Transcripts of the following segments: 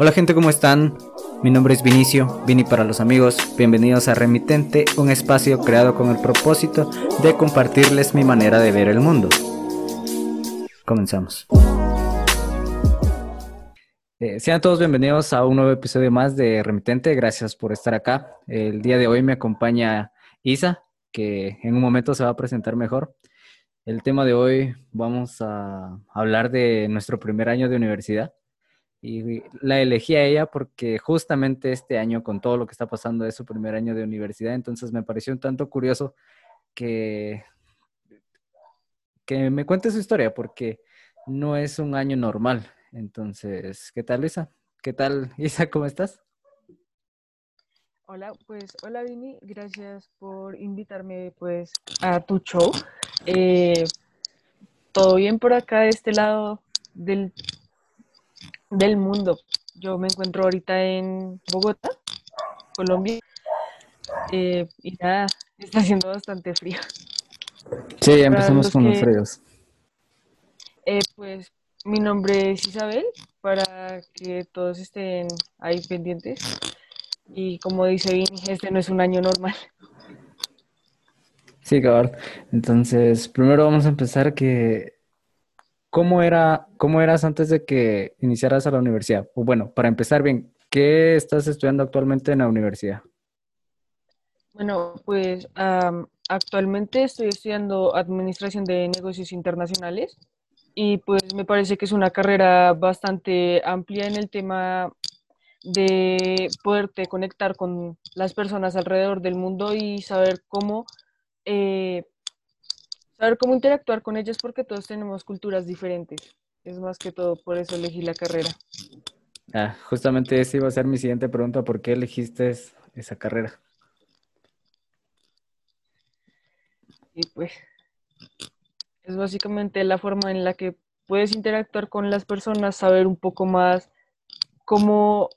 Hola gente, ¿cómo están? Mi nombre es Vinicio, Vini para los amigos. Bienvenidos a Remitente, un espacio creado con el propósito de compartirles mi manera de ver el mundo. Comenzamos. Eh, sean todos bienvenidos a un nuevo episodio más de Remitente. Gracias por estar acá. El día de hoy me acompaña Isa, que en un momento se va a presentar mejor. El tema de hoy vamos a hablar de nuestro primer año de universidad y la elegí a ella porque justamente este año, con todo lo que está pasando, es su primer año de universidad, entonces me pareció un tanto curioso que, que me cuente su historia, porque no es un año normal. Entonces, ¿qué tal, Isa? ¿Qué tal, Isa? ¿Cómo estás? Hola, pues hola Vini, gracias por invitarme pues a tu show. Eh, Todo bien por acá de este lado del del mundo. Yo me encuentro ahorita en Bogotá, Colombia, eh, y nada, está haciendo bastante frío. Sí, empezamos con los fríos. Eh, pues mi nombre es Isabel, para que todos estén ahí pendientes. Y como dice Vini, este no es un año normal. Sí, cabrón. Entonces, primero vamos a empezar que ¿Cómo, era, ¿Cómo eras antes de que iniciaras a la universidad? Bueno, para empezar bien, ¿qué estás estudiando actualmente en la universidad? Bueno, pues actualmente estoy estudiando Administración de Negocios Internacionales y pues me parece que es una carrera bastante amplia en el tema de poderte conectar con las personas alrededor del mundo y saber cómo eh, saber cómo interactuar con ellos porque todos tenemos culturas diferentes. Es más que todo, por eso elegí la carrera. Ah, justamente esa iba a ser mi siguiente pregunta, ¿por qué elegiste esa carrera? Y pues es básicamente la forma en la que puedes interactuar con las personas, saber un poco más cómo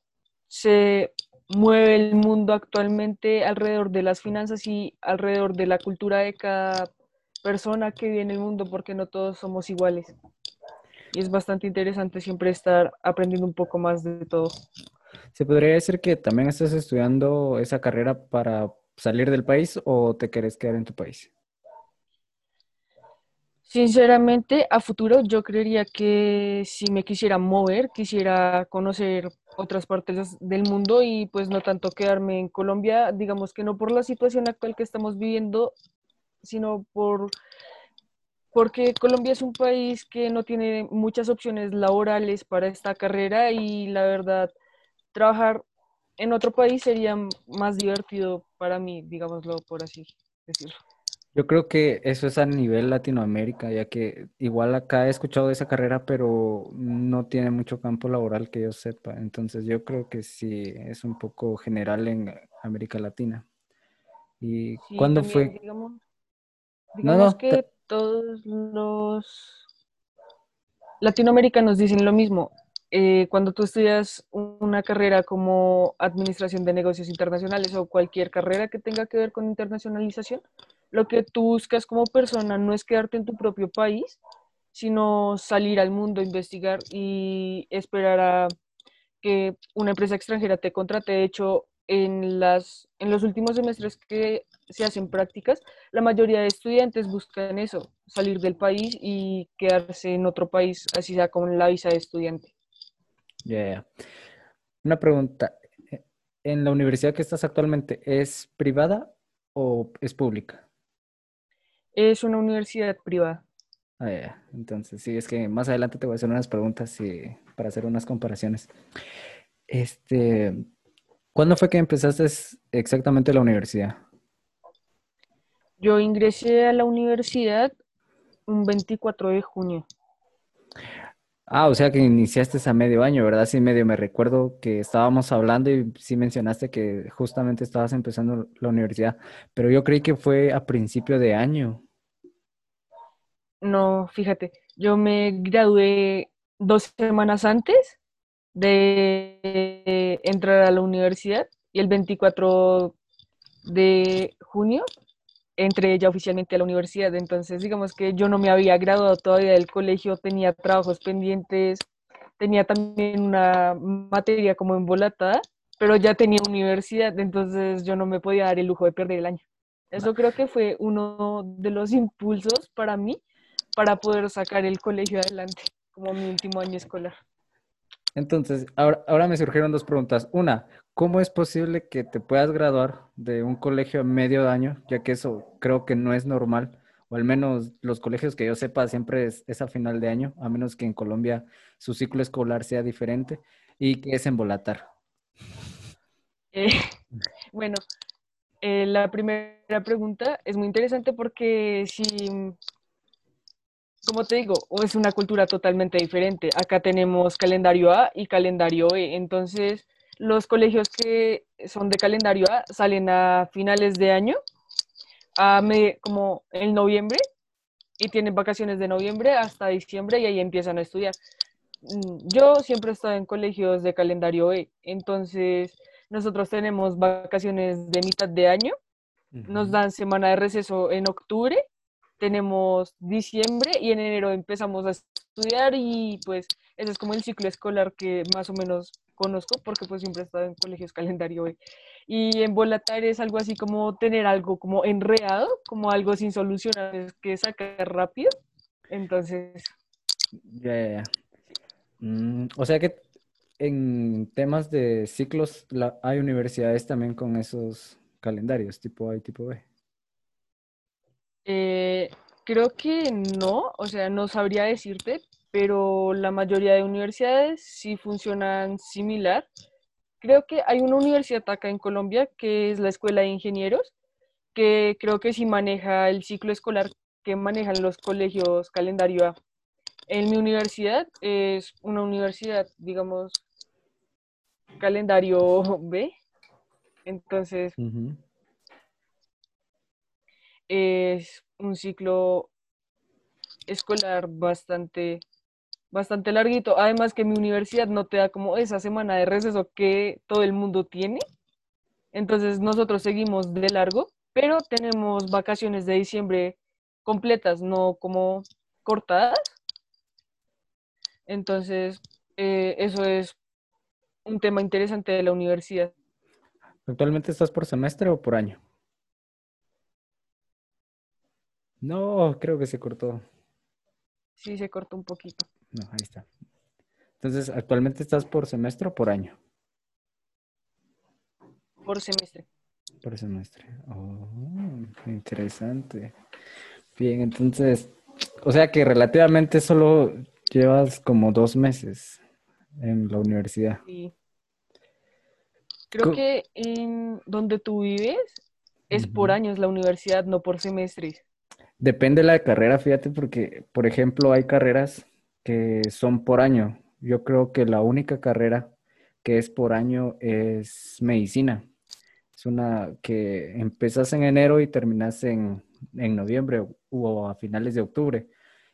se mueve el mundo actualmente alrededor de las finanzas y alrededor de la cultura de cada persona que vive en el mundo porque no todos somos iguales. Y es bastante interesante siempre estar aprendiendo un poco más de todo. ¿Se podría decir que también estás estudiando esa carrera para salir del país o te quieres quedar en tu país? Sinceramente, a futuro yo creería que si me quisiera mover, quisiera conocer otras partes del mundo y pues no tanto quedarme en Colombia, digamos que no por la situación actual que estamos viviendo, sino por porque Colombia es un país que no tiene muchas opciones laborales para esta carrera y la verdad, trabajar en otro país sería más divertido para mí, digámoslo por así decirlo. Yo creo que eso es a nivel Latinoamérica, ya que igual acá he escuchado de esa carrera, pero no tiene mucho campo laboral que yo sepa. Entonces yo creo que sí es un poco general en América Latina. ¿Y cuándo fue? Digamos que todos los latinoamericanos dicen lo mismo. Eh, cuando tú estudias una carrera como Administración de Negocios Internacionales o cualquier carrera que tenga que ver con internacionalización, lo que tú buscas como persona no es quedarte en tu propio país, sino salir al mundo, investigar y esperar a que una empresa extranjera te contrate. De hecho, en, las, en los últimos semestres que se hacen prácticas, la mayoría de estudiantes buscan eso, salir del país y quedarse en otro país, así sea con la visa de estudiante. Ya, Una pregunta. ¿En la universidad que estás actualmente es privada o es pública? Es una universidad privada. Ah, Entonces, sí, es que más adelante te voy a hacer unas preguntas y, para hacer unas comparaciones. Este, ¿Cuándo fue que empezaste exactamente la universidad? Yo ingresé a la universidad un 24 de junio. Ah, o sea que iniciaste a medio año, ¿verdad? Sí, medio me recuerdo que estábamos hablando y sí mencionaste que justamente estabas empezando la universidad, pero yo creí que fue a principio de año. No, fíjate, yo me gradué dos semanas antes de entrar a la universidad y el 24 de junio entré ya oficialmente a la universidad. Entonces, digamos que yo no me había graduado todavía del colegio, tenía trabajos pendientes, tenía también una materia como embolatada, pero ya tenía universidad, entonces yo no me podía dar el lujo de perder el año. Eso creo que fue uno de los impulsos para mí para poder sacar el colegio adelante, como mi último año escolar. Entonces, ahora, ahora me surgieron dos preguntas. Una, ¿cómo es posible que te puedas graduar de un colegio a medio año, ya que eso creo que no es normal? o al menos los colegios que yo sepa siempre es, a final de año, a menos que en Colombia su ciclo escolar sea diferente y que es embolatar. Eh, bueno, eh, la primera pregunta es muy interesante porque si, como te digo, es una cultura totalmente diferente. Acá tenemos calendario A y calendario E, entonces los colegios que son de calendario A salen a finales de año a como en noviembre y tienen vacaciones de noviembre hasta diciembre y ahí empiezan a estudiar. Mm, yo siempre he estado en colegios de calendario E, entonces nosotros tenemos vacaciones de mitad de año, nos dan semana de receso en octubre, tenemos diciembre y en enero empezamos a estudiar y pues ese es como el ciclo escolar que más o menos conozco porque pues siempre he estado en colegios calendario E. Y en volatar es algo así como tener algo como enreado, como algo sin solucionar, que sacar rápido. Entonces. Ya, ya, ya. Mm, o sea que en temas de ciclos hay universidades también con esos calendarios, tipo A y tipo B. Eh, creo que no, o sea, no sabría decirte, pero la mayoría de universidades sí funcionan similar Creo que hay una universidad acá en Colombia que es la Escuela de Ingenieros, que creo que sí maneja el ciclo escolar que manejan los colegios calendario A. En mi universidad es una universidad, digamos, calendario B. Entonces, es un ciclo escolar bastante bastante larguito. Además que mi universidad no te da como esa semana de receso que todo el mundo tiene. Entonces nosotros seguimos de largo, pero tenemos vacaciones de diciembre completas, no como cortadas. Entonces, eh, eso es un tema interesante de la universidad. ¿Actualmente estás por semestre o por año? No, creo que se cortó. Sí, se cortó un poquito. No, ahí está. Entonces, ¿actualmente estás por semestre o por año? Por semestre. Por semestre. Oh, interesante. Bien, entonces, o sea que relativamente solo llevas como dos meses en la universidad. Sí. Creo que en donde tú vives es por años la universidad, no por semestres. Depende de la carrera, fíjate, porque, por ejemplo, hay carreras que son por año. Yo creo que la única carrera que es por año es medicina. Es una que empiezas en enero y terminas en, noviembre o a finales de octubre.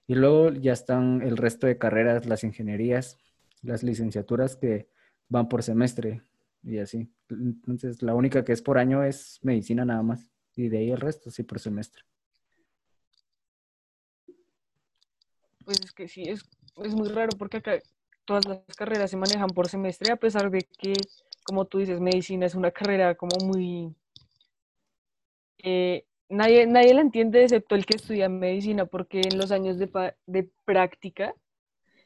Y luego ya están el resto de carreras, las ingenierías, las licenciaturas que van por semestre y así. Entonces, la única que es por año es medicina nada más. Y de ahí el resto sí por semestre. Pues es que sí, es es muy raro porque acá todas las carreras se manejan por semestre, a pesar de que, como tú dices, medicina es una carrera como muy... Eh, nadie, nadie la entiende excepto el que estudia medicina, porque en los años de, de práctica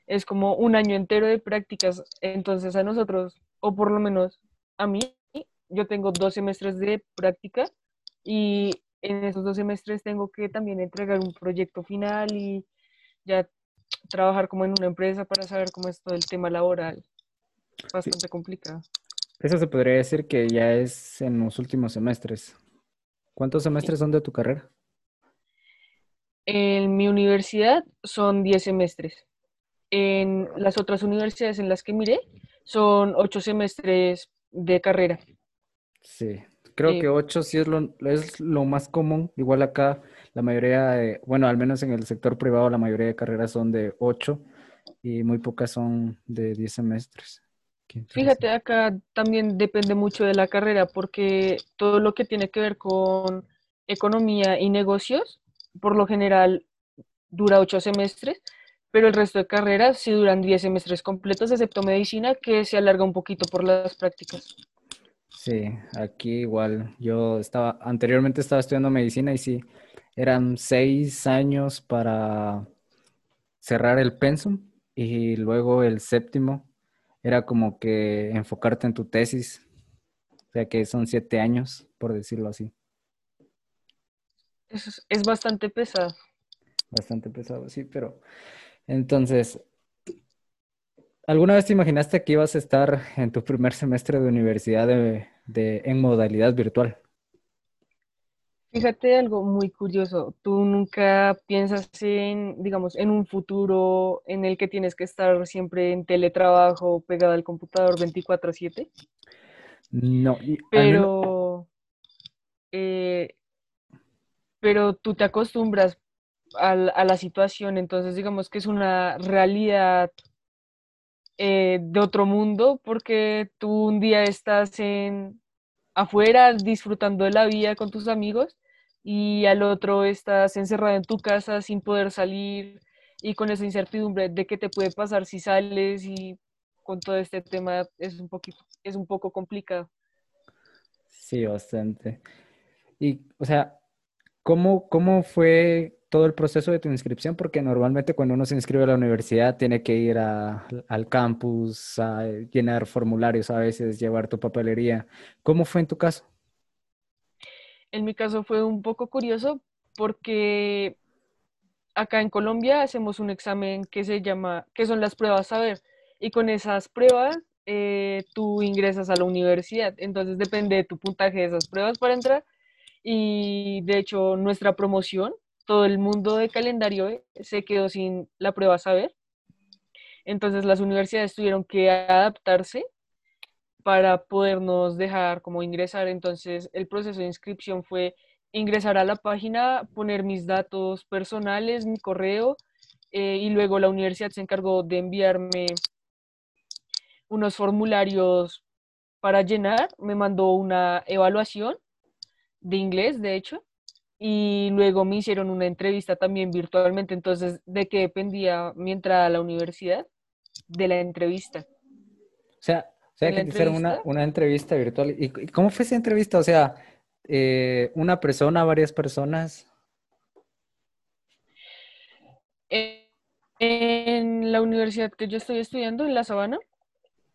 es como un año entero de prácticas, entonces a nosotros, o por lo menos a mí, yo tengo dos semestres de práctica y en esos dos semestres tengo que también entregar un proyecto final y ya trabajar como en una empresa para saber cómo es todo el tema laboral. Bastante complicado. Eso se podría decir que ya es en los últimos semestres. ¿Cuántos semestres son de tu carrera? En mi universidad son 10 semestres. En las otras universidades en las que miré son 8 semestres de carrera. Sí, creo que 8 sí es lo, es lo más común. Igual acá la mayoría, bueno, al menos en el sector privado, la mayoría de carreras son de 8 y muy pocas son de 10 semestres. Fíjate, acá también depende mucho de la carrera porque todo lo que tiene que ver con economía y negocios, por lo general dura 8 semestres, pero el resto de carreras sí duran 10 semestres completos, excepto medicina, que se alarga un poquito por las prácticas. Sí, aquí igual. Yo estaba, anteriormente estaba estudiando medicina y sí, eran seis años para cerrar el pensum y luego el séptimo era como que enfocarte en tu tesis, o sea que son siete años, por decirlo así. Es, es bastante pesado. Bastante pesado, sí, pero entonces, ¿alguna vez te imaginaste que ibas a estar en tu primer semestre de universidad de, en modalidad virtual? Fíjate algo muy curioso. ¿Tú nunca piensas en, digamos, en un futuro en el que tienes que estar siempre en teletrabajo pegado al computador 24/7? No. pero, eh, pero tú te acostumbras a, la situación, entonces digamos que es una realidad eh, de otro mundo porque tú un día estás en afuera disfrutando de la vida con tus amigos y al otro estás encerrado en tu casa sin poder salir y con esa incertidumbre de qué te puede pasar si sales y con todo este tema es un poquito, es un poco complicado. Sí, bastante. Y, o sea, ¿cómo, cómo fue todo el proceso de tu inscripción? Porque normalmente cuando uno se inscribe a la universidad tiene que ir al campus, a llenar formularios a veces, llevar tu papelería. ¿Cómo fue en tu caso? En mi caso fue un poco curioso porque acá en Colombia hacemos un examen que se llama, que son las pruebas saber, y con esas pruebas eh, tú ingresas a la universidad. Entonces depende de tu puntaje de esas pruebas para entrar. Y de hecho nuestra promoción, todo el mundo de calendario eh, se quedó sin la prueba saber. Entonces las universidades tuvieron que adaptarse para podernos dejar como ingresar. Entonces el proceso de inscripción fue ingresar a la página, poner mis datos personales, mi correo, eh, y luego la universidad se encargó de enviarme unos formularios para llenar, me mandó una evaluación de inglés, de hecho, y luego me hicieron una entrevista también virtualmente, entonces, ¿de qué dependía mi entrada a la universidad? De la entrevista. O sea, o sea, que te hicieron una, una, entrevista virtual. ¿Y cómo fue esa entrevista? O sea, eh, ¿una persona, varias personas? En la universidad que yo estoy estudiando, en La Sabana,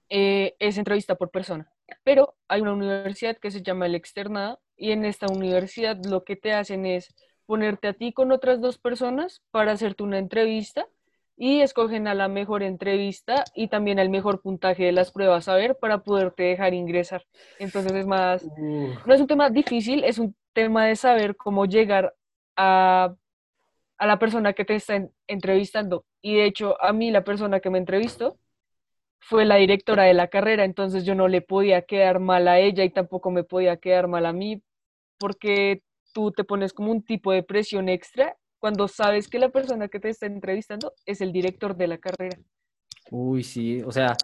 eh, es entrevista por persona. Pero hay una universidad que se llama el Externado y en esta universidad lo que te hacen es ponerte a ti con otras dos personas para hacerte una entrevista y escogen a la mejor entrevista y también al mejor puntaje de las pruebas a ver para poderte dejar ingresar. Entonces es más, no es un tema difícil, es un tema de saber cómo llegar a, a la persona que te está entrevistando. Y de hecho, a mí la persona que me entrevistó fue la directora de la carrera, entonces yo no le podía quedar mal a ella y tampoco me podía quedar mal a mí, porque tú te pones como un tipo de presión extra cuando sabes que la persona que te está entrevistando es el director de la carrera. Uy, sí, o sea,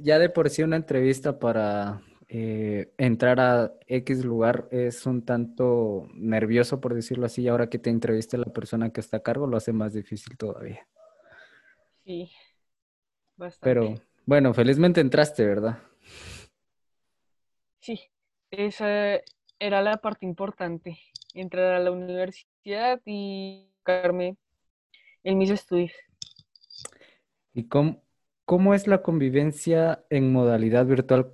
ya de por sí una entrevista para eh, entrar a X lugar es un tanto nervioso, por decirlo así, y ahora que te entreviste la persona que está a cargo lo hace más difícil todavía. Sí, bastante. Pero bueno, felizmente entraste, ¿verdad? Sí, esa era la parte importante, entrar a la universidad y enfocarme en mis estudios. ¿Y cómo, cómo es la convivencia en modalidad virtual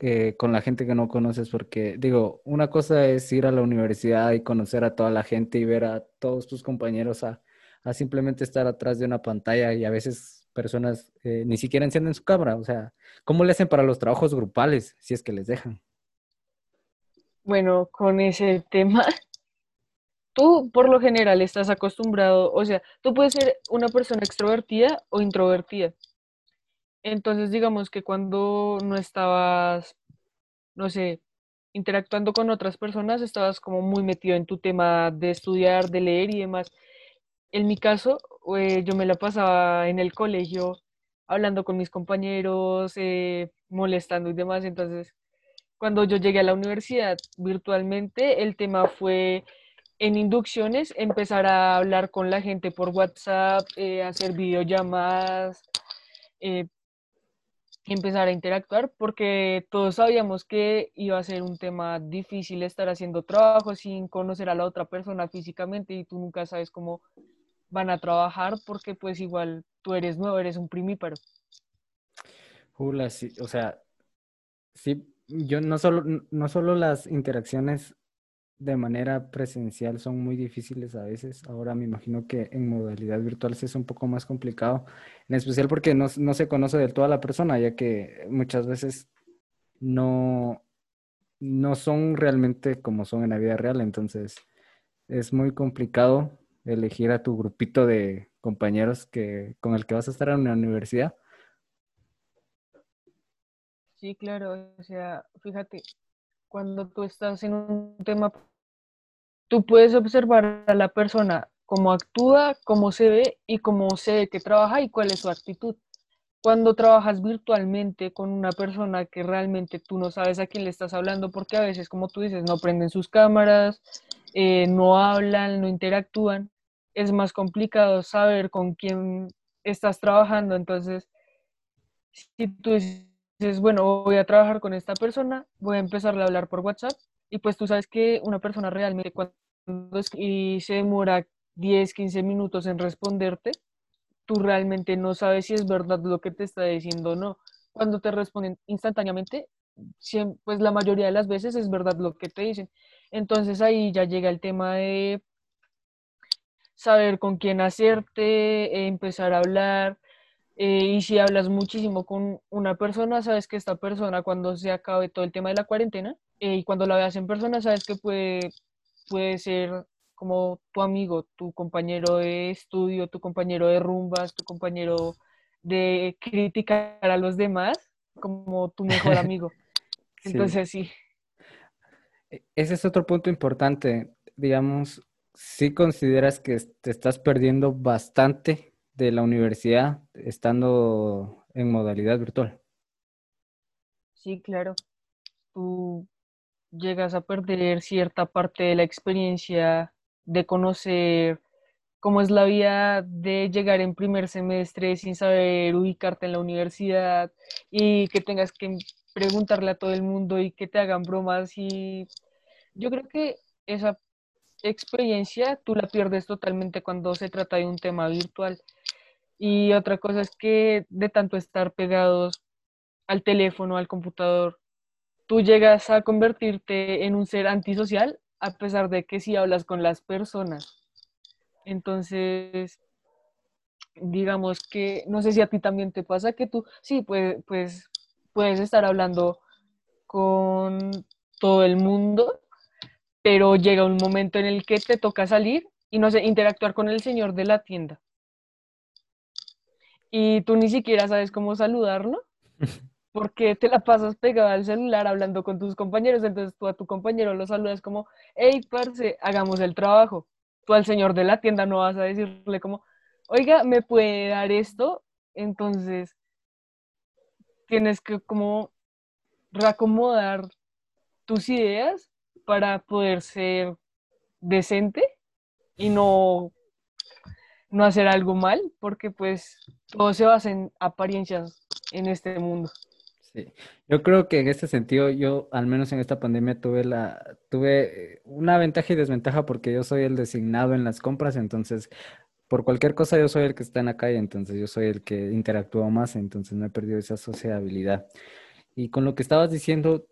eh, con la gente que no conoces? Porque digo, una cosa es ir a la universidad y conocer a toda la gente y ver a todos tus compañeros a, simplemente estar atrás de una pantalla y a veces personas eh, ni siquiera encienden su cámara. O sea, ¿cómo le hacen para los trabajos grupales si es que les dejan? Bueno, con ese tema tú por lo general estás acostumbrado, o sea, tú puedes ser una persona extrovertida o introvertida. Entonces, digamos que cuando no estabas, no sé, interactuando con otras personas, estabas como muy metido en tu tema de estudiar, de leer y demás. En mi caso, eh, yo me la pasaba en el colegio hablando con mis compañeros, eh, molestando y demás. Entonces, cuando yo llegué a la universidad virtualmente, el tema fue en inducciones empezar a hablar con la gente por WhatsApp, eh, hacer videollamadas, eh, empezar a interactuar, porque todos sabíamos que iba a ser un tema difícil estar haciendo trabajo sin conocer a la otra persona físicamente y tú nunca sabes cómo van a trabajar porque pues igual tú eres nuevo, eres un primíparo. Jula, sí, o sea, sí, yo no solo, no solo las interacciones de manera presencial son muy difíciles a veces. Ahora me imagino que en modalidad virtual sí es un poco más complicado, en especial porque no, se conoce del todo a la persona, ya que muchas veces no, no son realmente como son en la vida real. Entonces es muy complicado elegir a tu grupito de compañeros que, con el que vas a estar en la universidad. Sí, claro, o sea, fíjate, cuando tú estás en un tema, tú puedes observar a la persona cómo actúa, cómo se ve y cómo se ve que trabaja y cuál es su actitud. Cuando trabajas virtualmente con una persona que realmente tú no sabes a quién le estás hablando, porque a veces, como tú dices, no prenden sus cámaras, eh, no hablan, no interactúan, es más complicado saber con quién estás trabajando. Entonces, si tú dices, bueno, voy a trabajar con esta persona, voy a empezarle a hablar por WhatsApp y pues tú sabes que una persona realmente cuando y se demora 10, 15 minutos en responderte, tú realmente no sabes si es verdad lo que te está diciendo o no. Cuando te responden instantáneamente, pues la mayoría de las veces es verdad lo que te dicen. Entonces ahí ya llega el tema de saber con quién hacerte, empezar a hablar, eh, y si hablas muchísimo con una persona, sabes que esta persona cuando se acabe todo el tema de la cuarentena eh, y cuando la veas en persona, sabes que puede, puede ser como tu amigo, tu compañero de estudio, tu compañero de rumbas, tu compañero de criticar a los demás, como tu mejor amigo. Entonces sí. E, ese es otro punto importante. Digamos, si consideras que te estás perdiendo bastante de la universidad estando en modalidad virtual. Sí, claro. Tú llegas a perder cierta parte de la experiencia de conocer cómo es la vida de llegar en primer semestre sin saber ubicarte en la universidad y que tengas que preguntarle a todo el mundo y que te hagan bromas y yo creo que esa experiencia tú la pierdes totalmente cuando se trata de un tema virtual. Y otra cosa es que de tanto estar pegados al teléfono, al computador, tú llegas a convertirte en un ser antisocial a pesar de que sí hablas con las personas. Entonces, digamos que, no sé si a ti también te pasa que tú, sí, pues, pues puedes estar hablando con todo el mundo, pero llega un momento en el que te toca salir y, no sé, interactuar con el señor de la tienda y tú ni siquiera sabes cómo saludarlo porque te la pasas pegada al celular hablando con tus compañeros, entonces tú a tu compañero lo saludas como, hey, parce, hagamos el trabajo. Tú al señor de la tienda no vas a decirle como, oiga, ¿me puede dar esto? Entonces, tienes que como reacomodar tus ideas para poder ser decente y no no hacer algo mal, porque pues todo se basa en apariencias en este mundo. Sí, yo creo que en este sentido, yo al menos en esta pandemia tuve la, tuve una ventaja y desventaja porque yo soy el designado en las compras, entonces por cualquier cosa yo soy el que está en la calle, entonces yo soy el que interactúa más, entonces no he perdido esa sociabilidad. Y con lo que estabas diciendo,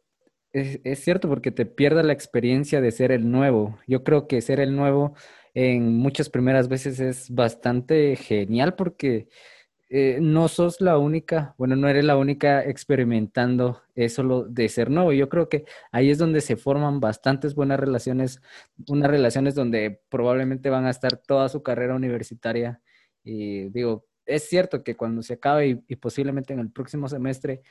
es, cierto porque te pierdes la experiencia de ser el nuevo. Yo creo que ser el nuevo en muchas primeras veces es bastante genial porque eh, no sos la única, bueno, no eres la única experimentando eso de ser nuevo. Yo creo que ahí es donde se forman bastantes buenas relaciones, unas relaciones donde probablemente van a estar toda su carrera universitaria. Y digo, es cierto que cuando se acabe y posiblemente en el próximo semestre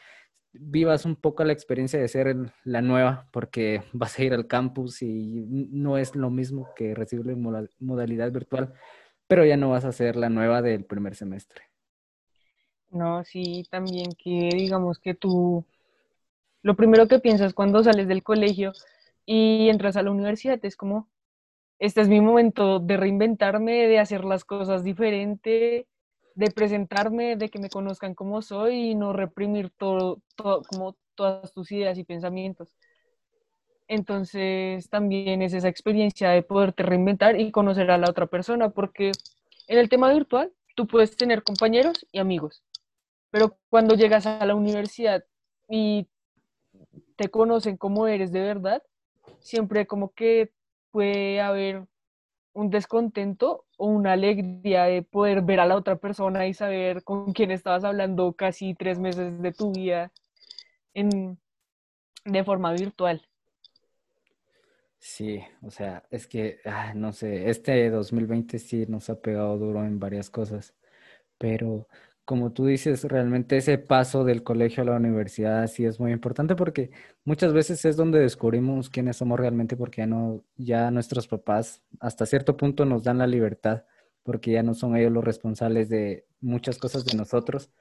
vivas un poco la experiencia de ser la nueva, porque vas a ir al campus y no es lo mismo que recibirlo en modalidad virtual, pero ya no vas a ser la nueva del primer semestre. No, sí, también que digamos que tú, lo primero que piensas cuando sales del colegio y entras a la universidad es como, este es mi momento de reinventarme, de hacer las cosas diferente, de presentarme, de que me conozcan como soy y no reprimir todo, como todas tus ideas y pensamientos. Entonces también es esa experiencia de poderte reinventar y conocer a la otra persona, porque en el tema virtual tú puedes tener compañeros y amigos, pero cuando llegas a la universidad y te conocen como eres de verdad, siempre como que puede haber un descontento o una alegría de poder ver a la otra persona y saber con quién estabas hablando casi tres meses de tu vida en, de forma virtual. Sí, o sea, es que, ah, no sé, este 2020 sí nos ha pegado duro en varias cosas, pero como tú dices, realmente ese paso del colegio a la universidad sí es muy importante porque muchas veces es donde descubrimos quiénes somos realmente porque ya no, ya nuestros papás hasta cierto punto nos dan la libertad porque ya no son ellos los responsables de muchas cosas de nosotros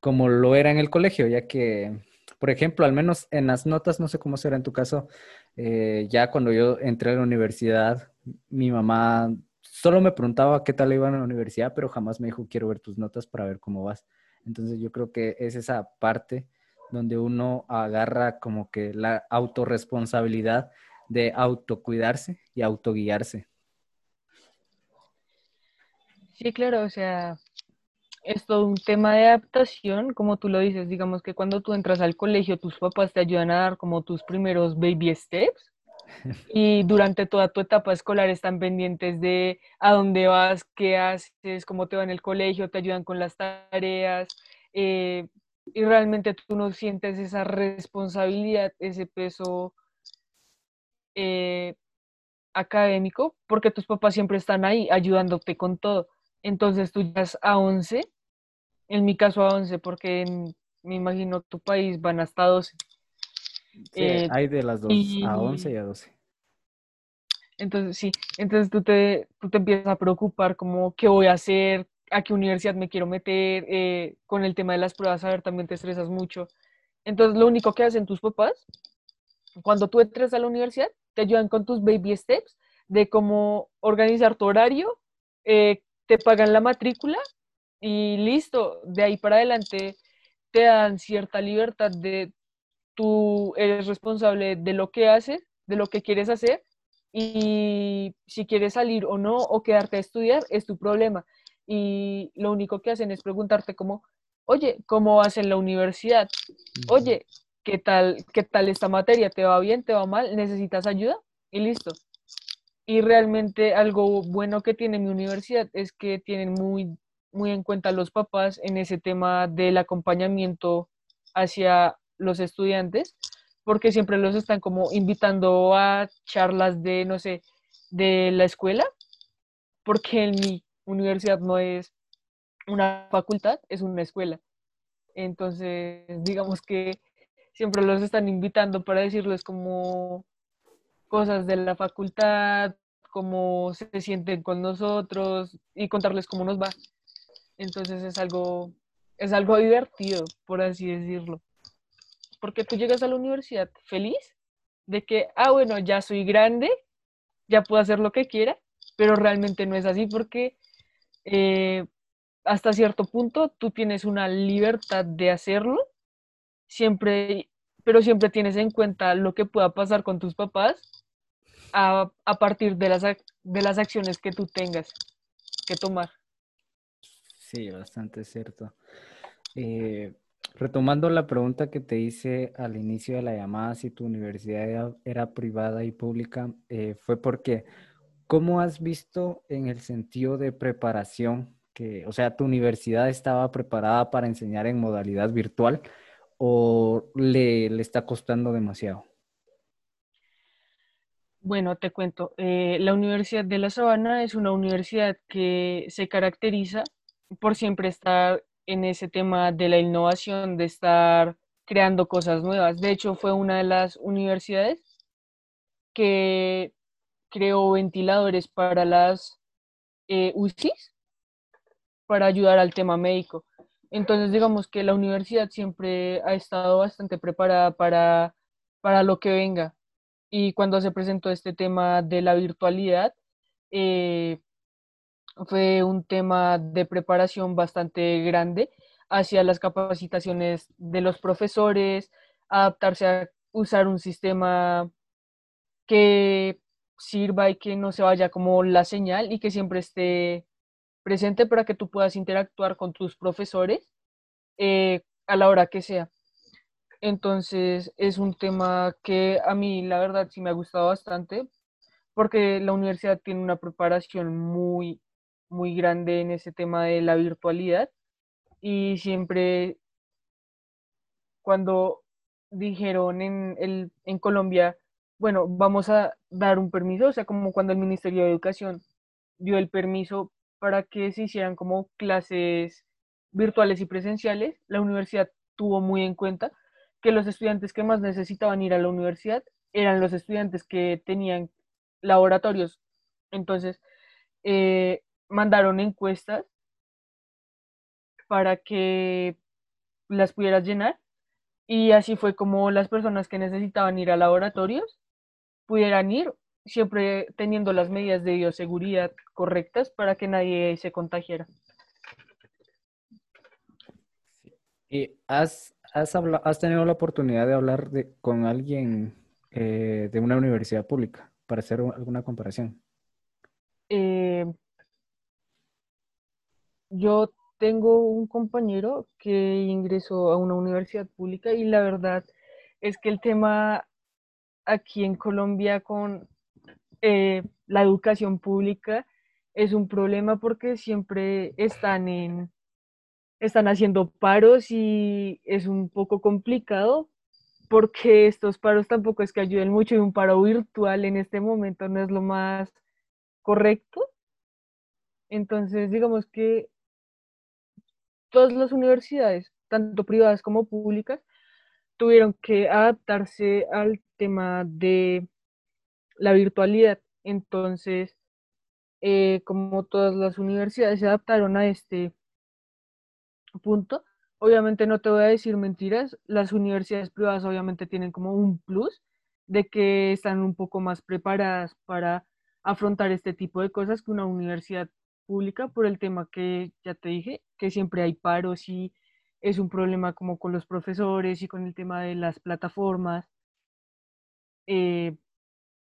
como lo era en el colegio, ya que por ejemplo, al menos en las notas, no sé cómo será en tu caso, eh, ya cuando yo entré a la universidad, mi mamá solo me preguntaba qué tal iba en la universidad, pero jamás me dijo, quiero ver tus notas para ver cómo vas. Entonces yo creo que es esa parte donde uno agarra como que la autorresponsabilidad de autocuidarse y autoguiarse. Sí, claro, o sea, es todo un tema de adaptación, como tú lo dices, digamos que cuando tú entras al colegio, tus papás te ayudan a dar como tus primeros baby steps y durante toda tu etapa escolar están pendientes de a dónde vas, qué haces, cómo te va en el colegio, te ayudan con las tareas eh, y realmente tú no sientes esa responsabilidad, ese peso eh, académico porque tus papás siempre están ahí ayudándote con todo. Entonces tú llegas a 11, en mi caso a 11, porque me imagino tu país van hasta 12. Eh, hay de las dos, a 11 y a 12. Entonces, sí, entonces tú te, tú te empiezas a preocupar como qué voy a hacer, a qué universidad me quiero meter, eh, con el tema de las pruebas, a ver, también te estresas mucho. Entonces, lo único que hacen tus papás, cuando tú entres a la universidad, te ayudan con tus baby steps de cómo organizar tu horario, eh, te pagan la matrícula y listo, de ahí para adelante te dan cierta libertad de tú eres responsable de lo que haces, de lo que quieres hacer y si quieres salir o no o quedarte a estudiar es tu problema. Y lo único que hacen es preguntarte como, oye, ¿cómo vas en la universidad? Oye, ¿qué tal, qué tal esta materia? ¿Te va bien? ¿Te va mal? ¿Necesitas ayuda? Y listo. Y realmente algo bueno que tiene mi universidad es que tienen muy, muy en cuenta los papás en ese tema del acompañamiento hacia los estudiantes, porque siempre los están como invitando a charlas de, no sé, de la escuela, porque en mi universidad no es una facultad, es una escuela. Entonces, digamos que siempre los están invitando para decirles como cosas de la facultad, cómo se sienten con nosotros y contarles cómo nos va. Entonces es algo, es algo divertido, por así decirlo. Porque tú llegas a la universidad feliz de que, ah, bueno, ya soy grande, ya puedo hacer lo que quiera, pero realmente no es así porque eh, hasta cierto punto tú tienes una libertad de hacerlo, siempre, pero siempre tienes en cuenta lo que pueda pasar con tus papás a, partir de las, de las acciones que tú tengas que tomar. Sí, bastante cierto. Eh, retomando la pregunta que te hice al inicio de la llamada, si tu universidad era, privada y pública, eh, fue porque, ¿cómo has visto en el sentido de preparación que, o sea, tu universidad estaba preparada para enseñar en modalidad virtual o le, le está costando demasiado? Bueno, te cuento, eh, la Universidad de La Sabana es una universidad que se caracteriza por siempre estar en ese tema de la innovación, de estar creando cosas nuevas. De hecho, fue una de las universidades que creó ventiladores para las eh, UCIs para ayudar al tema médico. Entonces, digamos que la universidad siempre ha estado bastante preparada para, para lo que venga y cuando se presentó este tema de la virtualidad, eh, fue un tema de preparación bastante grande hacia las capacitaciones de los profesores, adaptarse a usar un sistema que sirva y que no se vaya como la señal y que siempre esté presente para que tú puedas interactuar con tus profesores eh, a la hora que sea. Entonces es un tema que a mí la verdad sí me ha gustado bastante porque la universidad tiene una preparación muy, muy grande en ese tema de la virtualidad y siempre cuando dijeron en, el, en Colombia, bueno, vamos a dar un permiso, o sea, como cuando el Ministerio de Educación dio el permiso para que se hicieran como clases virtuales y presenciales, la universidad tuvo muy en cuenta que los estudiantes que más necesitaban ir a la universidad eran los estudiantes que tenían laboratorios. Entonces, eh, mandaron encuestas para que las pudieras llenar y así fue como las personas que necesitaban ir a laboratorios pudieran ir, siempre teniendo las medidas de bioseguridad correctas para que nadie se contagiara. ¿Y has, has, has tenido la oportunidad de hablar de, con alguien eh, de una universidad pública para hacer alguna comparación? Eh, yo tengo un compañero que ingresó a una universidad pública y la verdad es que el tema aquí en Colombia con eh, la educación pública es un problema porque siempre están en están haciendo paros y es un poco complicado porque estos paros tampoco es que ayuden mucho y un paro virtual en este momento no es lo más correcto. Entonces, digamos que todas las universidades, tanto privadas como públicas, tuvieron que adaptarse al tema de la virtualidad. Entonces, eh, como todas las universidades se adaptaron a este punto, obviamente no te voy a decir mentiras, las universidades privadas obviamente tienen como un plus de que están un poco más preparadas para afrontar este tipo de cosas que una universidad por el tema que ya te dije, que siempre hay paros y es un problema como con los profesores y con el tema de las plataformas. Eh,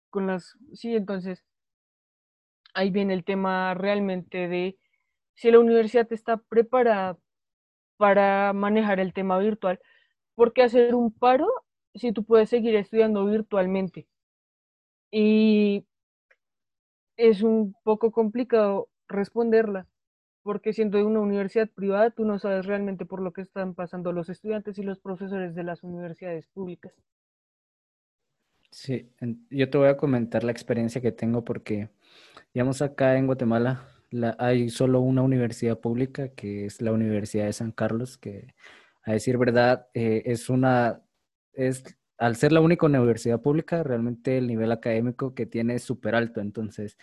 con las, sí, entonces ahí viene el tema realmente de si la universidad está preparada para manejar el tema virtual, ¿por qué hacer un paro si tú puedes seguir estudiando virtualmente? Y es un poco complicado responderla porque siendo una universidad privada, tú no sabes realmente por lo que están pasando los estudiantes y los profesores de las universidades públicas. Sí, yo te voy a comentar la experiencia que tengo porque, digamos, acá en Guatemala hay solo una universidad pública, que es la Universidad de San Carlos, que a decir verdad eh, es una, es, al ser la única universidad pública, realmente el nivel académico que tiene es súper alto. Entonces,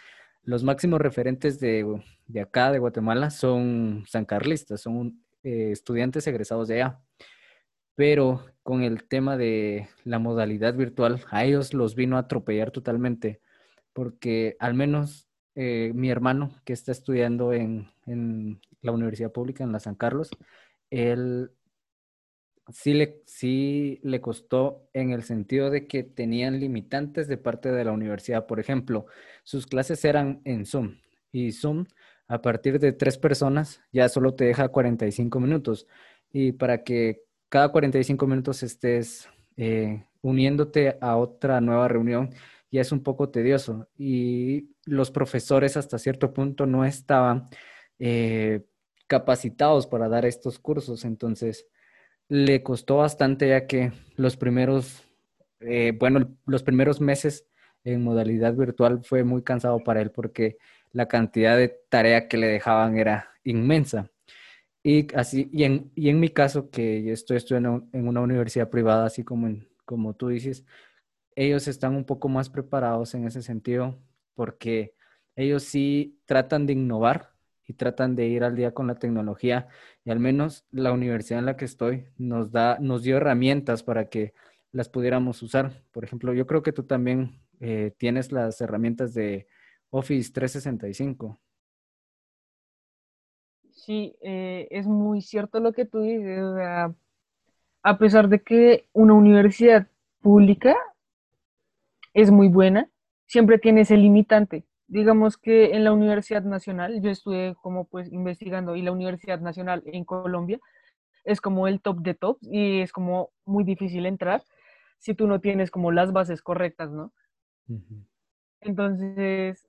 los máximos referentes de, acá, de Guatemala, son sancarlistas, son eh, estudiantes egresados de allá. Pero con el tema de la modalidad virtual, a ellos los vino a atropellar totalmente, porque al menos eh, mi hermano, que está estudiando en, en, la Universidad Pública, en la San Carlos, él sí le, sí le costó en el sentido de que tenían limitantes de parte de la universidad. Por ejemplo, sus clases eran en Zoom y Zoom a partir de tres personas ya solo te deja 45 minutos. Y para que cada 45 minutos estés eh, uniéndote a otra nueva reunión, ya es un poco tedioso. Y los profesores hasta cierto punto no estaban eh, capacitados para dar estos cursos. Entonces, le costó bastante ya que los primeros, eh, bueno, los primeros meses en modalidad virtual fue muy cansado para él porque la cantidad de tarea que le dejaban era inmensa. Y así, y en, y en mi caso, que yo estoy estudiando en una universidad privada, así como, como tú dices, ellos están un poco más preparados en ese sentido porque ellos sí tratan de innovar y tratan de ir al día con la tecnología y al menos la universidad en la que estoy nos da nos dio herramientas para que las pudiéramos usar. Por ejemplo, yo creo que tú también eh, tienes las herramientas de Office 365. Sí, eh, es muy cierto lo que tú dices. a pesar de que una universidad pública es muy buena, siempre tiene ese limitante. Digamos que en la Universidad Nacional, yo estuve como pues investigando y la Universidad Nacional en Colombia es como el top de tops y es como muy difícil entrar si tú no tienes como las bases correctas, ¿no? Entonces,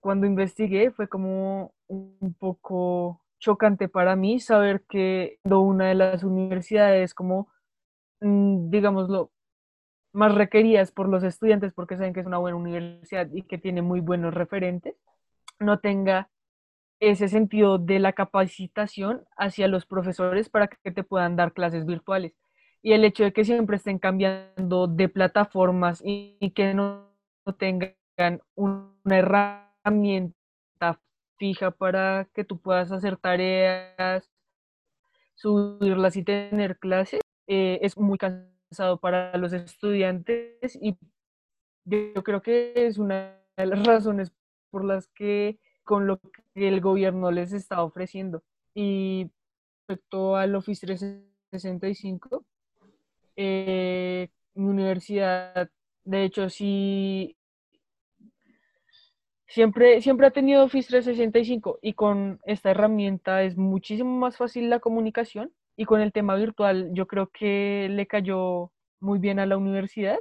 cuando investigué fue como un poco chocante para mí saber que una de las universidades como, mm, digámoslo, más requeridas por los estudiantes porque saben que es una buena universidad y que tiene muy buenos referentes, no tenga ese sentido de la capacitación hacia los profesores para que te puedan dar clases virtuales. Y el hecho de que siempre estén cambiando de plataformas y, que no, tengan una herramienta fija para que tú puedas hacer tareas, subirlas y tener clases, eh, es muy cansado para los estudiantes y yo creo que es una de las razones por las que con lo que el gobierno les está ofreciendo. Y respecto al Office 365, eh, mi universidad, de hecho, sí, siempre, siempre ha tenido Office 365 y con esta herramienta es muchísimo más fácil la comunicación y con el tema virtual yo creo que le cayó muy bien a la universidad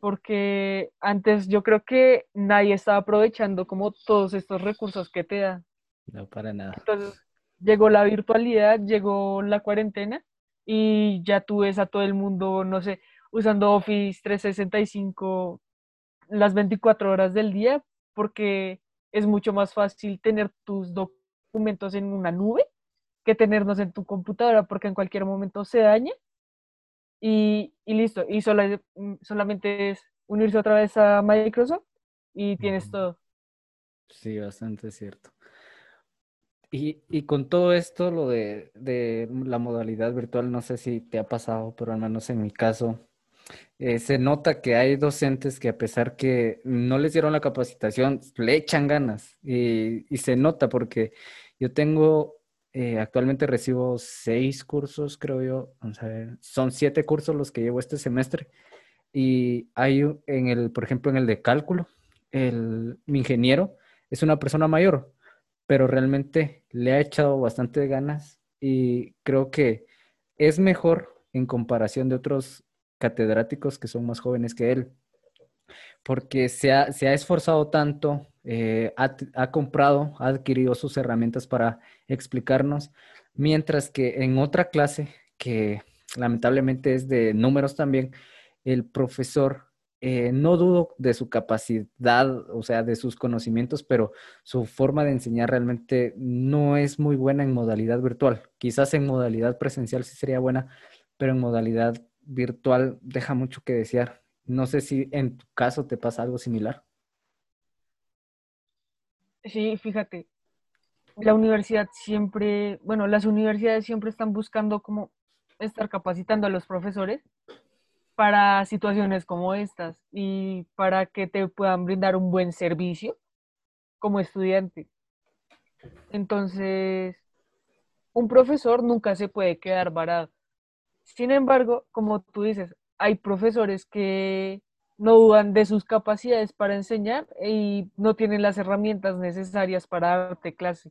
porque antes yo creo que nadie estaba aprovechando como todos estos recursos que te da. No, para nada. Entonces llegó la virtualidad, llegó la cuarentena y ya tú ves a todo el mundo, no sé, usando Office 365 las 24 horas del día porque es mucho más fácil tener tus documentos en una nube que tenernos en tu computadora porque en cualquier momento se daña y, listo. Y mm, solamente es unirse otra vez a Microsoft y tienes todo. Sí, bastante cierto. Y, con todo esto, lo de, la modalidad virtual, no sé si te ha pasado, pero al menos en mi caso, eh, se nota que hay docentes que a pesar que no les dieron la capacitación, le echan ganas. Y, se nota porque yo tengo eh, actualmente recibo seis cursos, creo yo. Vamos a ver, son siete cursos los que llevo este semestre. Y hay en el, por ejemplo, en el de cálculo, el, mi ingeniero es una persona mayor, pero realmente le ha echado bastante ganas y creo que es mejor en comparación de otros catedráticos que son más jóvenes que él, porque se ha, se ha esforzado tanto eh, ha, comprado, ha adquirido sus herramientas para explicarnos, mientras que en otra clase, que lamentablemente es de números también, el profesor, eh, no dudo de su capacidad, o sea, de sus conocimientos, pero su forma de enseñar realmente no es muy buena en modalidad virtual. Quizás en modalidad presencial sí sería buena, pero en modalidad virtual deja mucho que desear. No sé si en tu caso te pasa algo similar. Sí, fíjate, la universidad siempre, bueno, las universidades siempre están buscando cómo estar capacitando a los profesores para situaciones como estas y para que te puedan brindar un buen servicio como estudiante. Entonces, un profesor nunca se puede quedar varado. Sin embargo, como tú dices, hay profesores que no dudan de sus capacidades para enseñar y no tienen las herramientas necesarias para darte clase.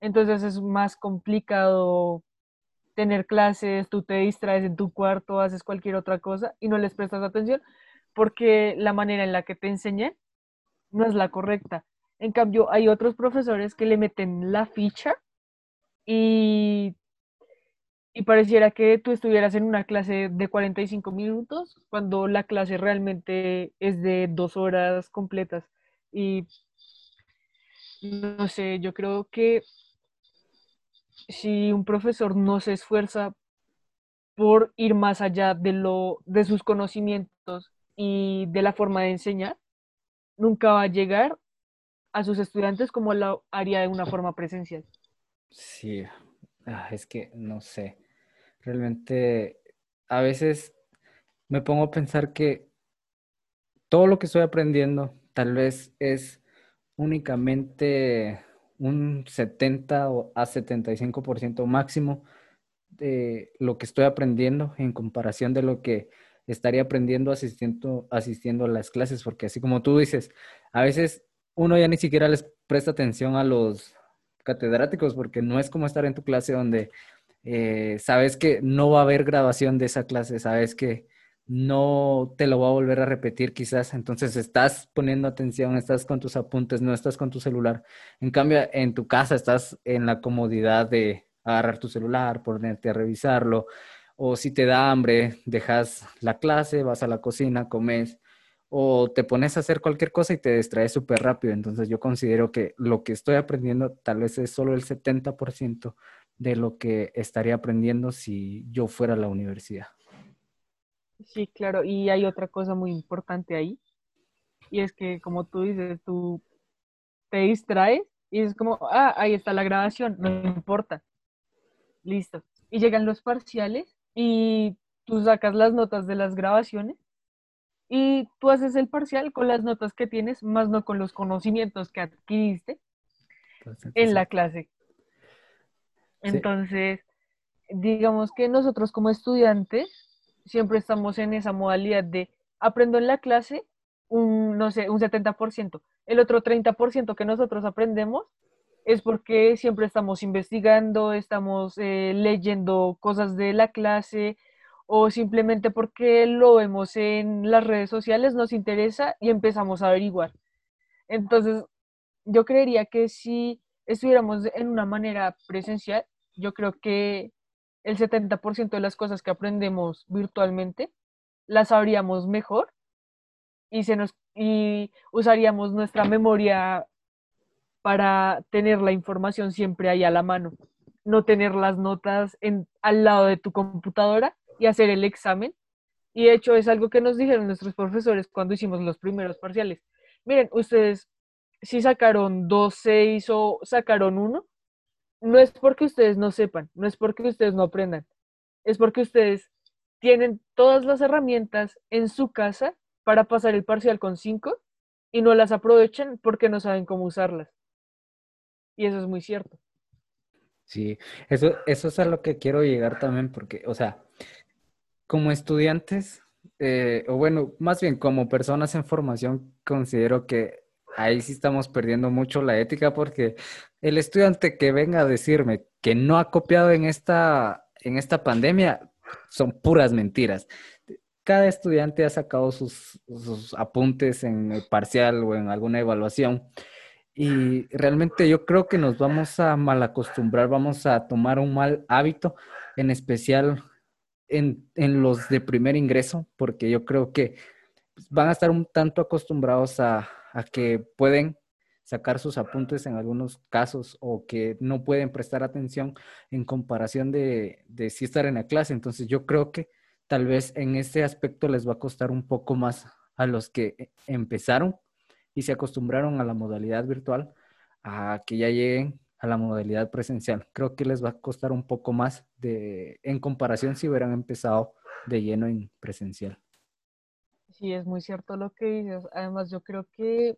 Entonces es más complicado tener clases, tú te distraes en tu cuarto, haces cualquier otra cosa y no les prestas atención porque la manera en la que te enseñan no es la correcta. En cambio, hay otros profesores que le meten la ficha y y pareciera que tú estuvieras en una clase de 45 minutos cuando la clase realmente es de dos horas completas. Y no sé, yo creo que si un profesor no se esfuerza por ir más allá de, lo, de sus conocimientos y de la forma de enseñar, nunca va a llegar a sus estudiantes como lo haría de una forma presencial. Sí, ah, es que no sé. Realmente, a veces me pongo a pensar que todo lo que estoy aprendiendo tal vez es únicamente un 70 a 75% máximo de lo que estoy aprendiendo en comparación de lo que estaría aprendiendo asistiendo, asistiendo a las clases, porque así como tú dices, a veces uno ya ni siquiera les presta atención a los catedráticos, porque no es como estar en tu clase donde eh, sabes que no va a haber grabación de esa clase, sabes que no te lo va a volver a repetir quizás, entonces estás poniendo atención, estás con tus apuntes, no estás con tu celular. En cambio, en tu casa estás en la comodidad de agarrar tu celular, ponerte a revisarlo, o si te da hambre, dejas la clase, vas a la cocina, comes, o te pones a hacer cualquier cosa y te distraes súper rápido. Entonces yo considero que lo que estoy aprendiendo tal vez es solo el 70% de lo que estaría aprendiendo si yo fuera a la universidad. Sí, claro, y hay otra cosa muy importante ahí, y es que como tú dices, tú te distraes y es como, ah, ahí está la grabación, no importa, listo. Y llegan los parciales y tú sacas las notas de las grabaciones y tú haces el parcial con las notas que tienes, más no con los conocimientos que adquiriste en la clase. Entonces, digamos que nosotros como estudiantes siempre estamos en esa modalidad de aprendo en la clase un, no sé, un 70%. El otro 30% que nosotros aprendemos es porque siempre estamos investigando, estamos eh, leyendo cosas de la clase o simplemente porque lo vemos en las redes sociales, nos interesa y empezamos a averiguar. Entonces, yo creería que si estuviéramos en una manera presencial, yo creo que el 70% de las cosas que aprendemos virtualmente las sabríamos mejor y, se nos, y usaríamos nuestra memoria para tener la información siempre ahí a la mano, no tener las notas en, al lado de tu computadora y hacer el examen. Y de hecho es algo que nos dijeron nuestros profesores cuando hicimos los primeros parciales. Miren, ustedes si sacaron 2, 6 o sacaron 1, no es porque ustedes no sepan, no es porque ustedes no aprendan, es porque ustedes tienen todas las herramientas en su casa para pasar el parcial con cinco y no las aprovechan porque no saben cómo usarlas. Y eso es muy cierto. Sí, eso, eso es a lo que quiero llegar también, porque, o sea, como estudiantes, eh, o bueno, más bien como personas en formación, considero que ahí sí estamos perdiendo mucho la ética porque el estudiante que venga a decirme que no ha copiado en esta, en esta pandemia son puras mentiras. Cada estudiante ha sacado sus, apuntes en el parcial o en alguna evaluación y realmente yo creo que nos vamos a malacostumbrar, vamos a tomar un mal hábito, en especial en, en los de primer ingreso, porque yo creo que van a estar un tanto acostumbrados a, a que pueden sacar sus apuntes en algunos casos o que no pueden prestar atención en comparación de, de si estar en la clase. Entonces yo creo que tal vez en ese aspecto les va a costar un poco más a los que empezaron y se acostumbraron a la modalidad virtual a que ya lleguen a la modalidad presencial. Creo que les va a costar un poco más de, en comparación si hubieran empezado de lleno en presencial. Sí, es muy cierto lo que dices. Además, yo creo que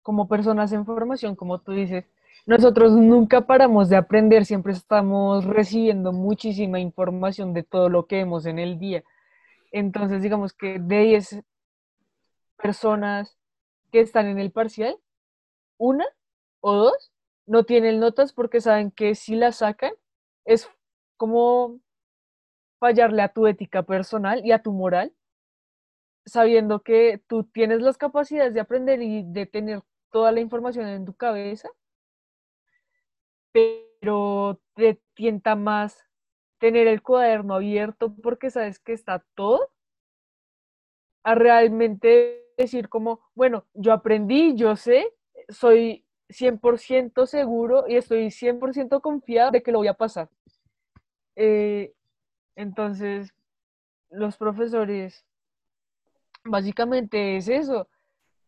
como personas en formación, como tú dices, nosotros nunca paramos de aprender, siempre estamos recibiendo muchísima información de todo lo que vemos en el día. Entonces, digamos que de 10 personas que están en el parcial, una o dos no tienen notas porque saben que si las sacan es como fallarle a tu ética personal y a tu moral, sabiendo que tú tienes las capacidades de aprender y de tener toda la información en tu cabeza, pero te tienta más tener el cuaderno abierto porque sabes que está todo, a realmente decir como, bueno, yo aprendí, yo sé, soy 100% seguro y estoy 100% confiado de que lo voy a pasar. Eh, entonces, los profesores, básicamente es eso.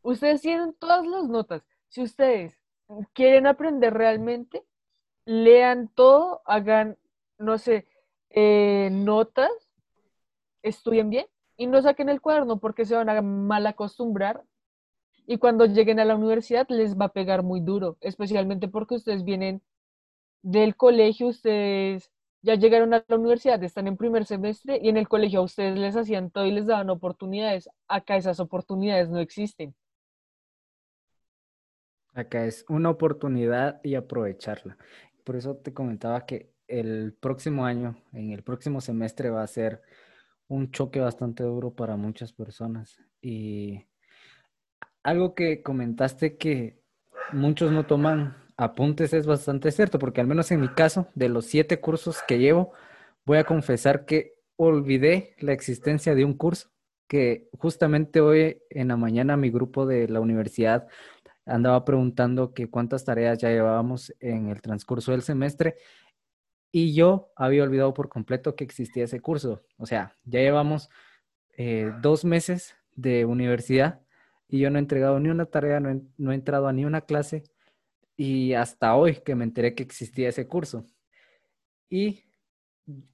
Ustedes tienen todas las notas. Si ustedes quieren aprender realmente, lean todo, hagan, no sé, eh, notas, estudien bien y no saquen el cuaderno porque se van a mal acostumbrar y cuando lleguen a la universidad les va a pegar muy duro, especialmente porque ustedes vienen del colegio, ustedes ya llegaron a la universidad, están en primer semestre y en el colegio a ustedes les hacían todo y les daban oportunidades. Acá esas oportunidades no existen. Acá es una oportunidad y aprovecharla. Por eso te comentaba que el próximo año, en el próximo semestre, va a ser un choque bastante duro para muchas personas. Y algo que comentaste que muchos no toman apuntes es bastante cierto, porque al menos en mi caso, de los siete cursos que llevo, voy a confesar que olvidé la existencia de un curso que justamente hoy en la mañana mi grupo de la universidad andaba preguntando que cuántas tareas ya llevábamos en el transcurso del semestre y yo había olvidado por completo que existía ese curso. O sea, ya llevamos eh, dos meses de universidad y yo no he entregado ni una tarea, no he, no he entrado a ni una clase y hasta hoy que me enteré que existía ese curso. Y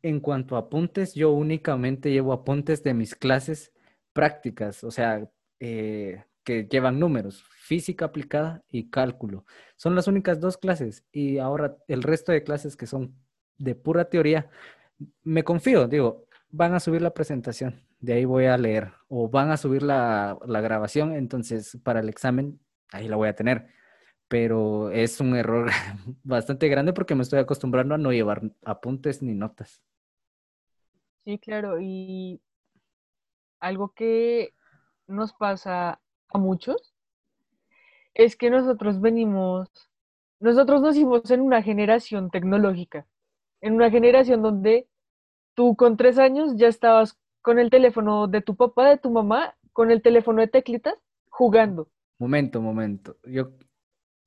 en cuanto a apuntes, yo únicamente llevo apuntes de mis clases prácticas, o sea, eh, que llevan números, física aplicada y cálculo. Son las únicas dos clases y ahora el resto de clases que son de pura teoría, me confío, digo, van a subir la presentación, de ahí voy a leer, o van a subir la, grabación, entonces para el examen ahí la voy a tener. Pero es un error bastante grande porque me estoy acostumbrando a no llevar apuntes ni notas. Sí, claro, y algo que nos pasa a muchos es que nosotros venimos, nosotros nacimos en una generación tecnológica en una generación donde tú con tres años ya estabas con el teléfono de tu papá, de tu mamá, con el teléfono de teclitas, jugando. Momento, momento. Yo,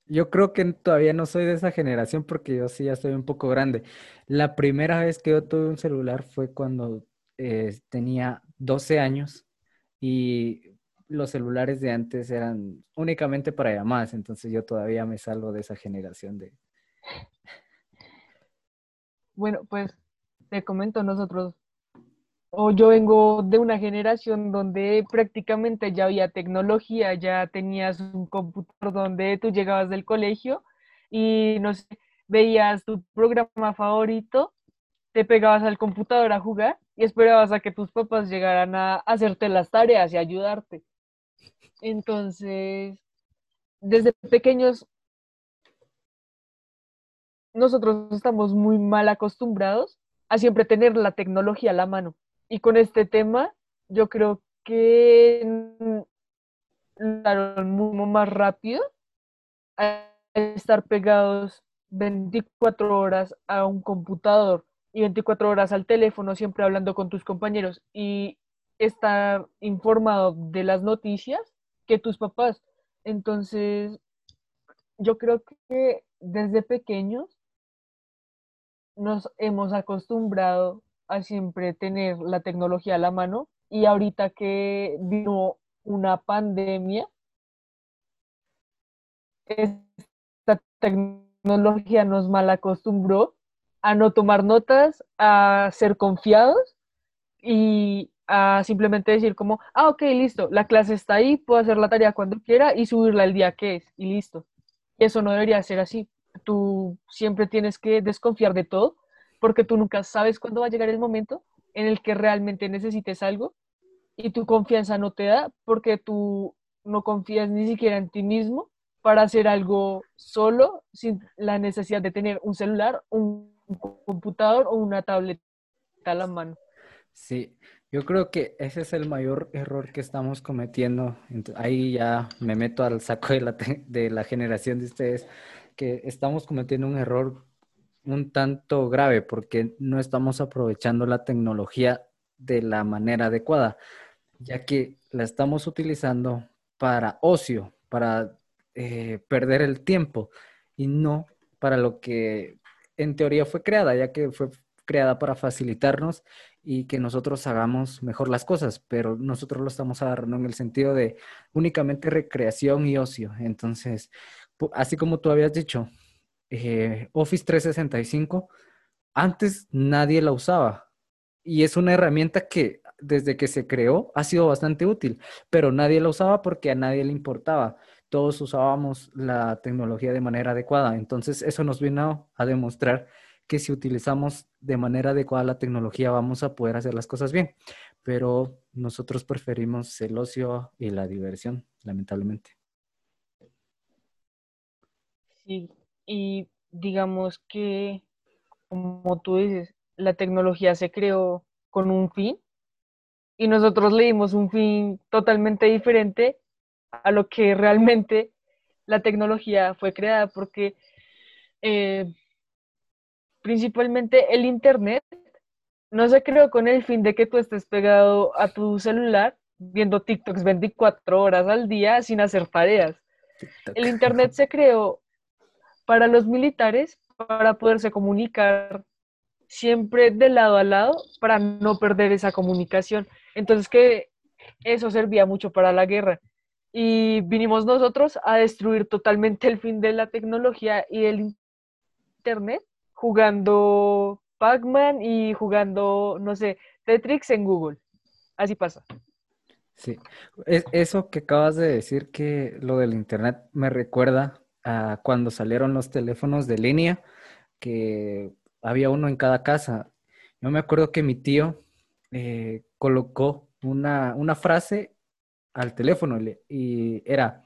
yo creo que todavía no soy de esa generación porque yo sí ya estoy un poco grande. La primera vez que yo tuve un celular fue cuando eh, tenía 12 años y los celulares de antes eran únicamente para llamadas, entonces yo todavía me salgo de esa generación de, bueno, pues te comento nosotros, o yo vengo de una generación donde prácticamente ya había tecnología, ya tenías un computador donde tú llegabas del colegio y no sé, veías tu programa favorito, te pegabas al computador a jugar y esperabas a que tus papás llegaran a hacerte las tareas y ayudarte. Entonces, desde pequeños nosotros estamos muy mal acostumbrados a siempre tener la tecnología a la mano. Y con este tema, yo creo que mucho más rápido a estar pegados 24 horas a un computador y 24 horas al teléfono, siempre hablando con tus compañeros y estar informado de las noticias que tus papás. Entonces, yo creo que desde pequeños nos hemos acostumbrado a siempre tener la tecnología a la mano y ahorita que vino una pandemia, esta tecnología nos mal acostumbró a no tomar notas, a ser confiados y a simplemente decir como, ah, ok, listo, la clase está ahí, puedo hacer la tarea cuando quiera y subirla el día que es y listo. Eso no debería ser así tú siempre tienes que desconfiar de todo porque tú nunca sabes cuándo va a llegar el momento en el que realmente necesites algo y tu confianza no te da porque tú no confías ni siquiera en ti mismo para hacer algo solo sin la necesidad de tener un celular, un computador o una tableta a la mano. Sí, yo creo que ese es el mayor error que estamos cometiendo. Ahí ya me meto al saco de la, de la generación de ustedes que estamos cometiendo un error un tanto grave porque no estamos aprovechando la tecnología de la manera adecuada, ya que la estamos utilizando para ocio, para eh, perder el tiempo y no para lo que en teoría fue creada, ya que fue creada para facilitarnos y que nosotros hagamos mejor las cosas, pero nosotros lo estamos agarrando en el sentido de únicamente recreación y ocio. Entonces, así como tú habías dicho, eh, Office 365, antes nadie la usaba. Y es una herramienta que desde que se creó ha sido bastante útil, pero nadie la usaba porque a nadie le importaba. Todos usábamos la tecnología de manera adecuada. Entonces, eso nos vino a demostrar que si utilizamos de manera adecuada la tecnología vamos a poder hacer las cosas bien. Pero nosotros preferimos el ocio y la diversión, lamentablemente. Sí, y digamos que, como tú dices, la tecnología se creó con un fin y nosotros le dimos un fin totalmente diferente a lo que realmente la tecnología fue creada, porque eh, principalmente el Internet no se creó con el fin de que tú estés pegado a tu celular viendo TikToks 24 horas al día sin hacer tareas. El Internet se creó para los militares para poderse comunicar siempre de lado a lado para no perder esa comunicación. Entonces que eso servía mucho para la guerra. Y vinimos nosotros a destruir totalmente el fin de la tecnología y el Internet jugando Pac-Man y jugando, no sé, Tetris en Google. Así pasa. Sí, eso que acabas de decir que lo del Internet me recuerda a cuando salieron los teléfonos de línea, que había uno en cada casa. Yo me acuerdo que mi tío eh, colocó una, una frase al teléfono y era,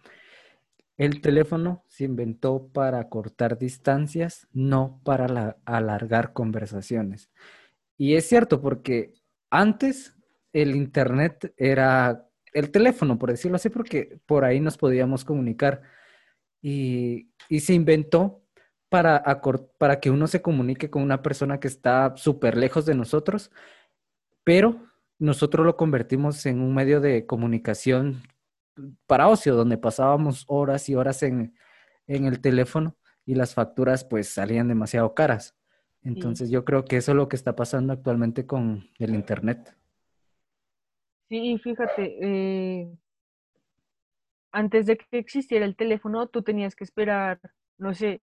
el teléfono se inventó para cortar distancias, no para alargar conversaciones. Y es cierto porque antes el Internet era el teléfono, por decirlo así, porque por ahí nos podíamos comunicar. Y, y se inventó para, para que uno se comunique con una persona que está súper lejos de nosotros, pero nosotros lo convertimos en un medio de comunicación para ocio, donde pasábamos horas y horas en, el teléfono y las facturas pues salían demasiado caras. Entonces yo creo que eso es lo que está pasando actualmente con el Internet. Sí, fíjate, eh, antes de que existiera el teléfono, tú tenías que esperar, no sé,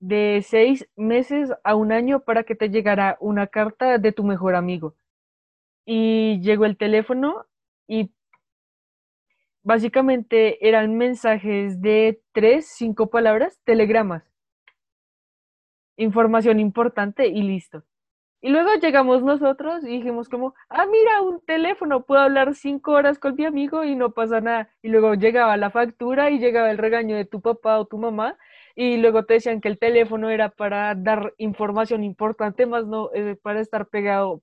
de seis meses a un año para que te llegara una carta de tu mejor amigo. Y llegó el teléfono y básicamente eran mensajes de tres, cinco palabras, telegramas. Información importante y listo. Y luego llegamos nosotros y dijimos como, ah, mira, un teléfono, puedo hablar cinco horas con mi amigo y no pasa nada. Y luego llegaba la factura y llegaba el regaño de tu papá o tu mamá y luego te decían que el teléfono era para dar información importante, más no eh, para estar pegado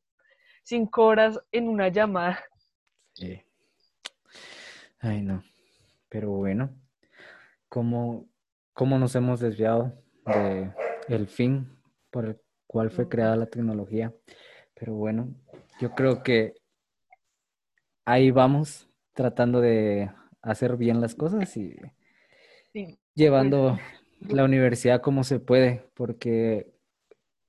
cinco horas en una llamada. Sí. Ay, no. Pero bueno, ¿cómo, cómo nos hemos desviado de el fin por el cual fue creada la tecnología? Pero bueno, yo creo que ahí vamos tratando de hacer bien las cosas y llevando pues, la universidad como se puede, porque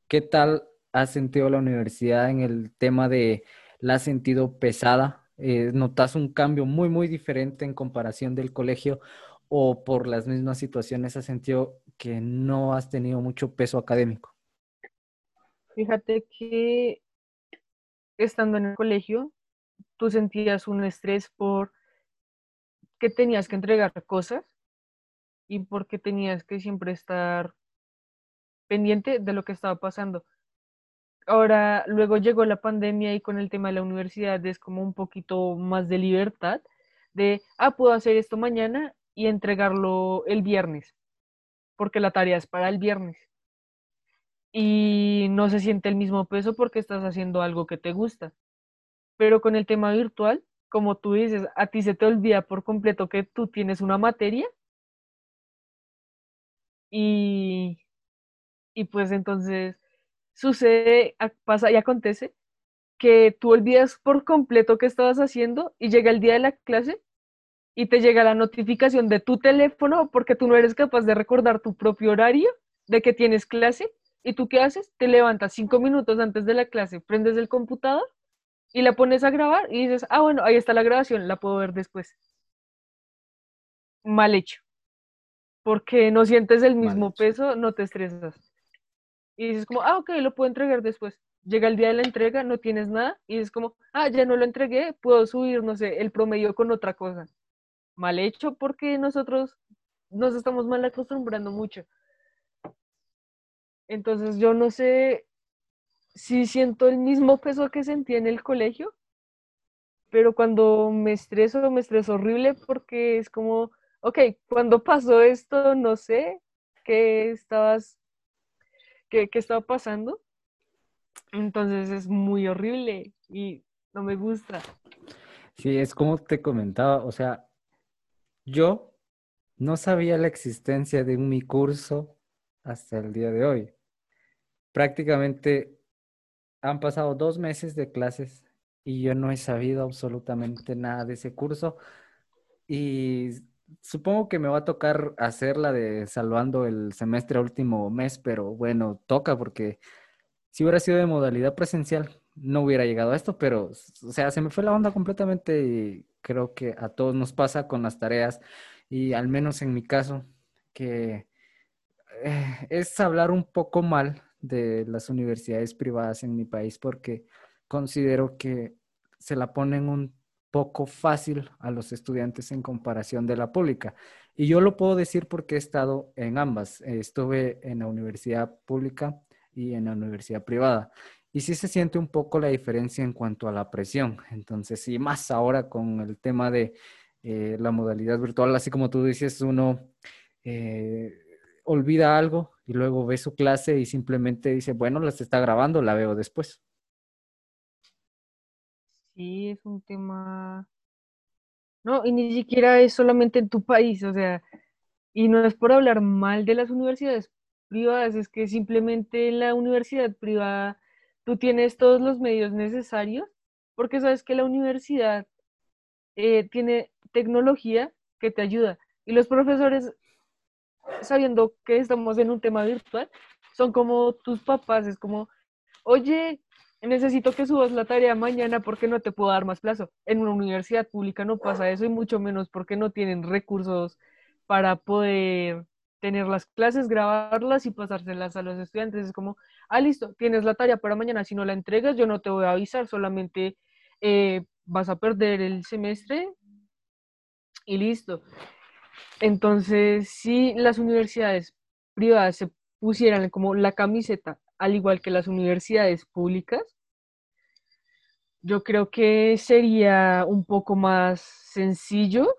¿qué tal ha sentido la universidad en el tema de la sentido pesada eh, ¿Notas un cambio muy, muy diferente en comparación del colegio o por las mismas situaciones has sentido que no has tenido mucho peso académico? Fíjate que estando en el colegio, tú sentías un estrés por que tenías que entregar cosas y porque tenías que siempre estar pendiente de lo que estaba pasando. Ahora, luego llegó la pandemia y con el tema de la universidad es como un poquito más de libertad, de, ah, puedo hacer esto mañana y entregarlo el viernes, porque la tarea es para el viernes. Y no se siente el mismo peso porque estás haciendo algo que te gusta. Pero con el tema virtual, como tú dices, a ti se te olvida por completo que tú tienes una materia y, y pues entonces sucede, pasa y acontece que tú olvidas por completo qué estabas haciendo y llega el día de la clase y te llega la notificación de tu teléfono porque tú no eres capaz de recordar tu propio horario de que tienes clase y tú qué haces? Te levantas cinco minutos antes de la clase, prendes el computador y la pones a grabar y dices, ah, bueno, ahí está la grabación, la puedo ver después. Mal hecho. Porque no sientes el mismo peso, no te estresas y dices como, ah, ok, lo puedo entregar después. llega el día de la entrega, no tienes nada y es como, ah, ya no lo entregué, puedo subir, no sé, el promedio con otra cosa. Mal hecho porque nosotros nos estamos mal acostumbrando mucho. Entonces yo no sé si siento el mismo peso que sentí en el colegio, pero cuando me estreso, me estreso horrible porque es como, ok, cuando pasó esto, no sé qué estabas, qué, qué estaba pasando. Entonces es muy horrible y no me gusta. Sí, es como te comentaba, o sea, yo no sabía la existencia de mi curso hasta el día de hoy. Prácticamente han pasado dos meses de clases y yo no he sabido absolutamente nada de ese curso. Y supongo que me va a tocar hacer la de salvando el semestre último mes, pero bueno, toca porque si hubiera sido de modalidad presencial, no hubiera llegado a esto, pero, o sea, se me fue la onda completamente y creo que a todos nos pasa con las tareas y al menos en mi caso, que eh, es hablar un poco mal de las universidades privadas en mi país porque considero que se la ponen un poco fácil a los estudiantes en comparación de la pública. Y yo lo puedo decir porque he estado en ambas. Estuve en la universidad pública y en la universidad privada. Y sí se siente un poco la diferencia en cuanto a la presión. Entonces, sí, más ahora con el tema de eh, la modalidad virtual, así como tú dices, uno eh, olvida algo y luego ve su clase y simplemente dice, bueno, la está grabando, la veo después. Sí, es un tema... No, y ni siquiera es solamente en tu país, o sea, y no es por hablar mal de las universidades privadas, es que simplemente en la universidad privada tú tienes todos los medios necesarios, porque sabes que la universidad eh, tiene tecnología que te ayuda. Y los profesores, sabiendo que estamos en un tema virtual, son como tus papás, es como, oye, necesito que subas la tarea mañana porque no te puedo dar más plazo. En una universidad pública no pasa eso y mucho menos porque no tienen recursos para poder tener las clases, grabarlas y pasárselas a los estudiantes. Es como, ah, listo, tienes la tarea para mañana, si no la entregas yo no te voy a avisar, solamente eh, vas a perder el semestre y listo. Entonces, si las universidades privadas se pusieran como la camiseta al igual que las universidades públicas, yo creo que sería un poco más sencillo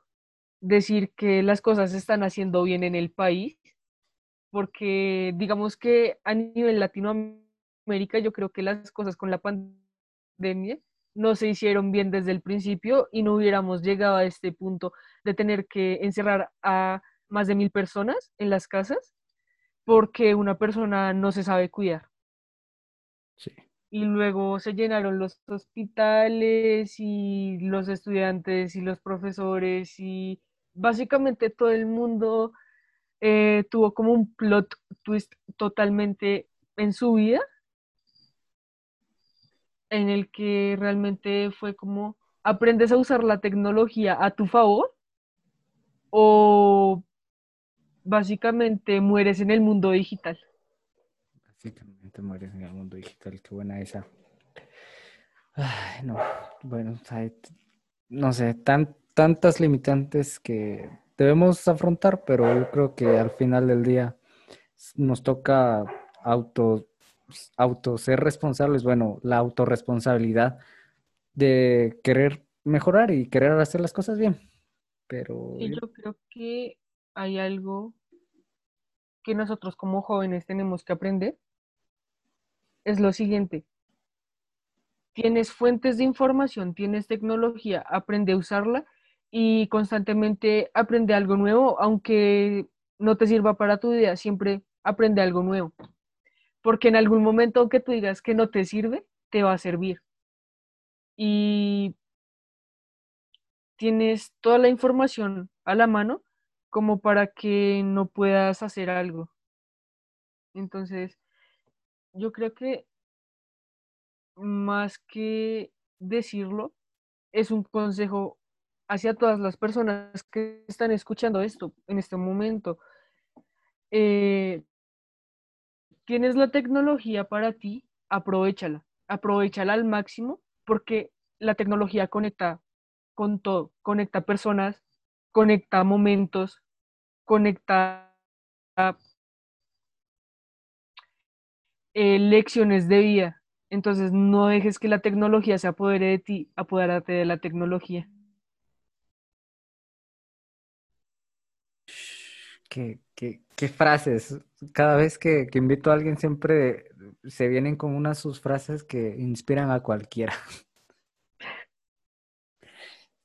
decir que las cosas se están haciendo bien en el país, porque digamos que a nivel Latinoamérica yo creo que las cosas con la pandemia no se hicieron bien desde el principio y no hubiéramos llegado a este punto de tener que encerrar a más de mil personas en las casas porque una persona no se sabe cuidar. Y luego se llenaron los hospitales y los estudiantes y los profesores y básicamente todo el mundo eh, tuvo como un plot twist totalmente en su vida, en el que realmente fue como aprendes a usar la tecnología a tu favor o básicamente mueres en el mundo digital. Básicamente mueres en el mundo digital, qué buena esa. No, bueno, no sé, tan, tantas limitantes que debemos afrontar, pero yo creo que al final del día nos toca auto, auto ser responsables, bueno, la autorresponsabilidad de querer mejorar y querer hacer las cosas bien. Pero yo creo que hay algo que nosotros como jóvenes tenemos que aprender es lo siguiente. Tienes fuentes de información, tienes tecnología, aprende a usarla y constantemente aprende algo nuevo, aunque no te sirva para tu idea, siempre aprende algo nuevo. Porque en algún momento, aunque tú digas que no te sirve, te va a servir. Y tienes toda la información a la mano como para que no puedas hacer algo. Entonces, yo creo que más que decirlo, es un consejo hacia todas las personas que están escuchando esto en este momento. Eh, tienes la tecnología para ti, aprovechala. aprovechala al máximo porque la tecnología conecta con todo, conecta personas, conecta momentos, conecta eh, lecciones de vida. Entonces no dejes que la tecnología se apodere de ti, apodérate de la tecnología. Qué, qué, frases. Cada vez que, invito a alguien siempre se vienen con unas sus frases que inspiran a cualquiera.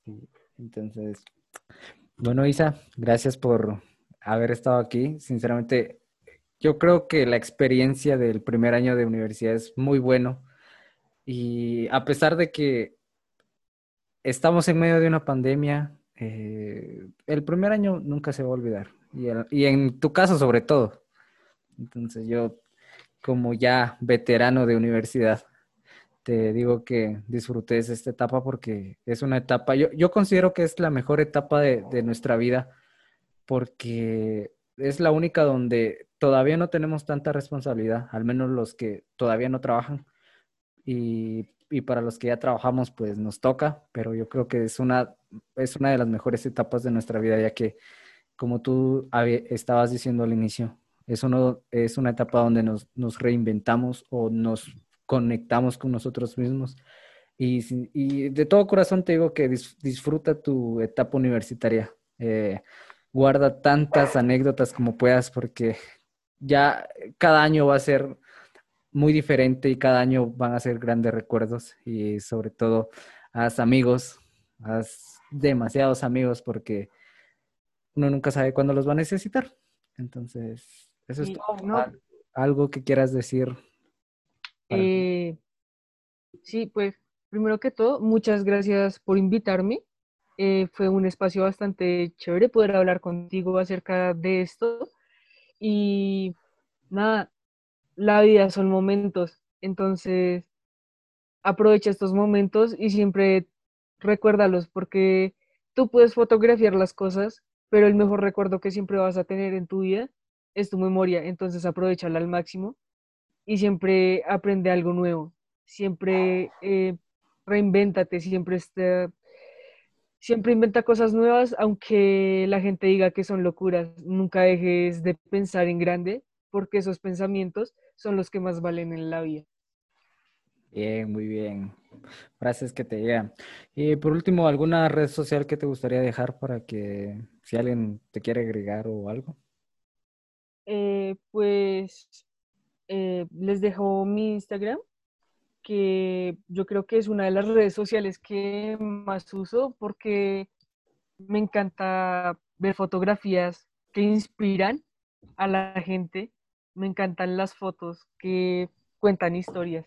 Entonces, bueno, Isa, gracias por haber estado aquí. Sinceramente, yo creo que la experiencia del primer año de universidad es muy bueno. Y a pesar de que estamos en medio de una pandemia, eh, el primer año nunca se va a olvidar. Y en tu caso, sobre todo. Entonces, yo, como ya veterano de universidad, te digo que disfrutes esta etapa porque es una etapa, yo, yo considero que es la mejor etapa de, de, nuestra vida porque es la única donde todavía no tenemos tanta responsabilidad, al menos los que todavía no trabajan. Y, y, para los que ya trabajamos, pues nos toca, pero yo creo que es una, es una de las mejores etapas de nuestra vida, ya que, como tú estabas diciendo al inicio, es, uno, es una etapa donde nos, nos reinventamos o nos conectamos con nosotros mismos. Y, y de todo corazón te digo que disfruta tu etapa universitaria. Eh, guarda tantas anécdotas como puedas porque ya cada año va a ser muy diferente y cada año van a ser grandes recuerdos y sobre todo haz amigos, haz demasiados amigos porque uno nunca sabe cuándo los va a necesitar. Entonces, eso es algo que quieras decir eh, sí, pues primero que todo, muchas gracias por invitarme. Eh, fue un espacio bastante chévere poder hablar contigo acerca de esto. Y nada, la vida son momentos. Entonces, aprovecha estos momentos y siempre recuérdalos porque tú puedes fotografiar las cosas, pero el mejor recuerdo que siempre vas a tener en tu vida es tu memoria. Entonces, aprovechala al máximo y siempre aprende algo nuevo, siempre eh, reinvéntate, siempre, está, siempre inventa cosas nuevas, aunque la gente diga que son locuras, nunca dejes de pensar en grande, porque esos pensamientos son los que más valen en la vida. Bien, muy bien. Frases que te llegan. Y por último, ¿alguna red social que te gustaría dejar para que si alguien te quiere agregar o algo? Eh, pues eh, les dejo mi Instagram, que yo creo que es una de las redes sociales que más uso porque me encanta ver fotografías que inspiran a la gente. Me encantan las fotos que cuentan historias.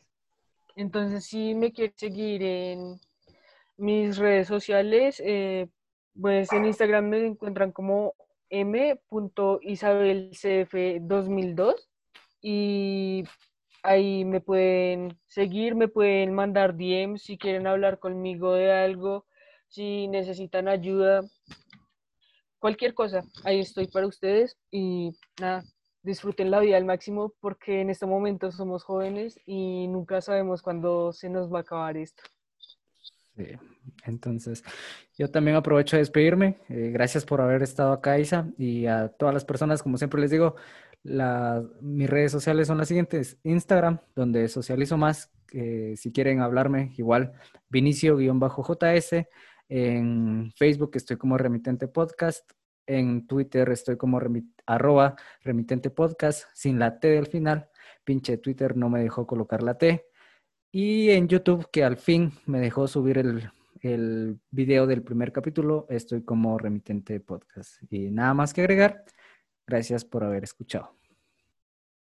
Entonces, si me quieres seguir en mis redes sociales, eh, pues en Instagram me encuentran como m.isabelcf2002 y ahí me pueden seguir, me pueden mandar DMs si quieren hablar conmigo de algo, si necesitan ayuda, cualquier cosa, ahí estoy para ustedes y nada, disfruten la vida al máximo porque en este momento somos jóvenes y nunca sabemos cuándo se nos va a acabar esto. Sí. Entonces, yo también aprovecho de despedirme. Eh, gracias por haber estado acá, Isa, y a todas las personas, como siempre les digo, mis redes sociales son las siguientes. Instagram, donde socializo más. si quieren hablarme, igual, Vinicio-JS. En Facebook estoy como Remitente Podcast. En Twitter estoy como arroba Remitente Podcast, sin la T del final. Pinche Twitter no me dejó colocar la T. Y en YouTube, que al fin me dejó subir el, el video del primer capítulo, estoy como Remitente Podcast. Y nada más que agregar. Gracias por haber escuchado.